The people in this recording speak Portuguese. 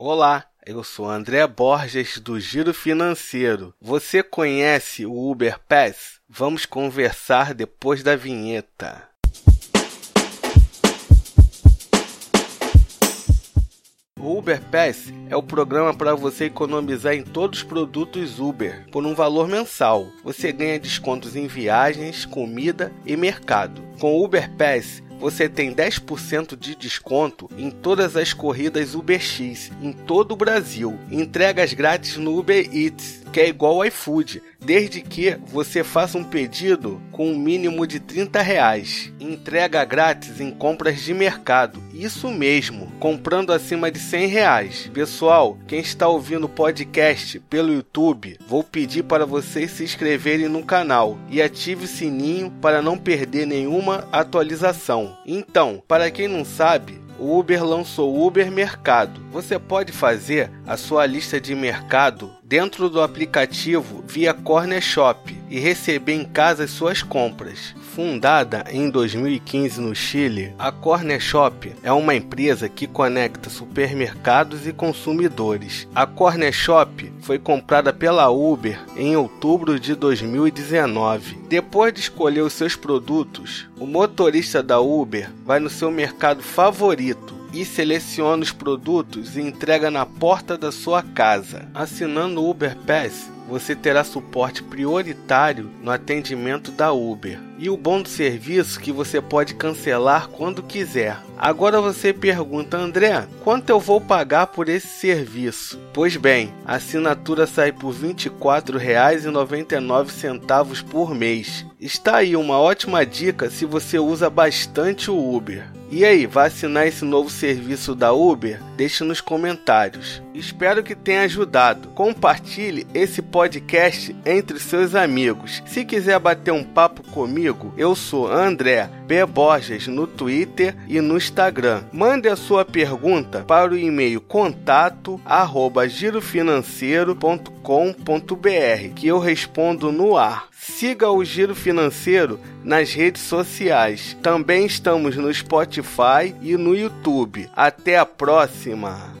Olá, eu sou André Borges do Giro Financeiro. Você conhece o Uber Pass? Vamos conversar depois da vinheta. O Uber Pass é o programa para você economizar em todos os produtos Uber por um valor mensal. Você ganha descontos em viagens, comida e mercado. Com o Uber Pass, você tem 10% de desconto em todas as corridas UberX em todo o Brasil. Entregas grátis no Uber Eats, que é igual ao iFood, desde que você faça um pedido com um mínimo de 30 reais. Entrega grátis em compras de mercado, isso mesmo, comprando acima de 100 reais. Pessoal, quem está ouvindo o podcast pelo YouTube, vou pedir para vocês se inscreverem no canal e ative o sininho para não perder nenhuma atualização. Então, para quem não sabe, o Uber lançou o Uber Mercado. Você pode fazer a sua lista de mercado dentro do aplicativo via Corner Shop e receber em casa as suas compras. Fundada em 2015 no Chile, a Corner Shop é uma empresa que conecta supermercados e consumidores. A Corner Shop foi comprada pela Uber em outubro de 2019. Depois de escolher os seus produtos, o motorista da Uber vai no seu mercado favorito e seleciona os produtos e entrega na porta da sua casa. Assinando o Uber Pass, você terá suporte prioritário no atendimento da Uber. E o bom do serviço que você pode cancelar quando quiser. Agora você pergunta, André, quanto eu vou pagar por esse serviço? Pois bem, a assinatura sai por R$ 24,99 por mês. Está aí uma ótima dica se você usa bastante o Uber. E aí, vai assinar esse novo serviço da Uber? Deixe nos comentários. Espero que tenha ajudado. Compartilhe esse podcast entre seus amigos. Se quiser bater um papo comigo, eu sou André B. Borges no Twitter e no Instagram. Mande a sua pergunta para o e-mail contato arroba girofinanceiro.com.br que eu respondo no ar. Siga o Giro Financeiro nas redes sociais. Também estamos no Spotify e no YouTube. Até a próxima!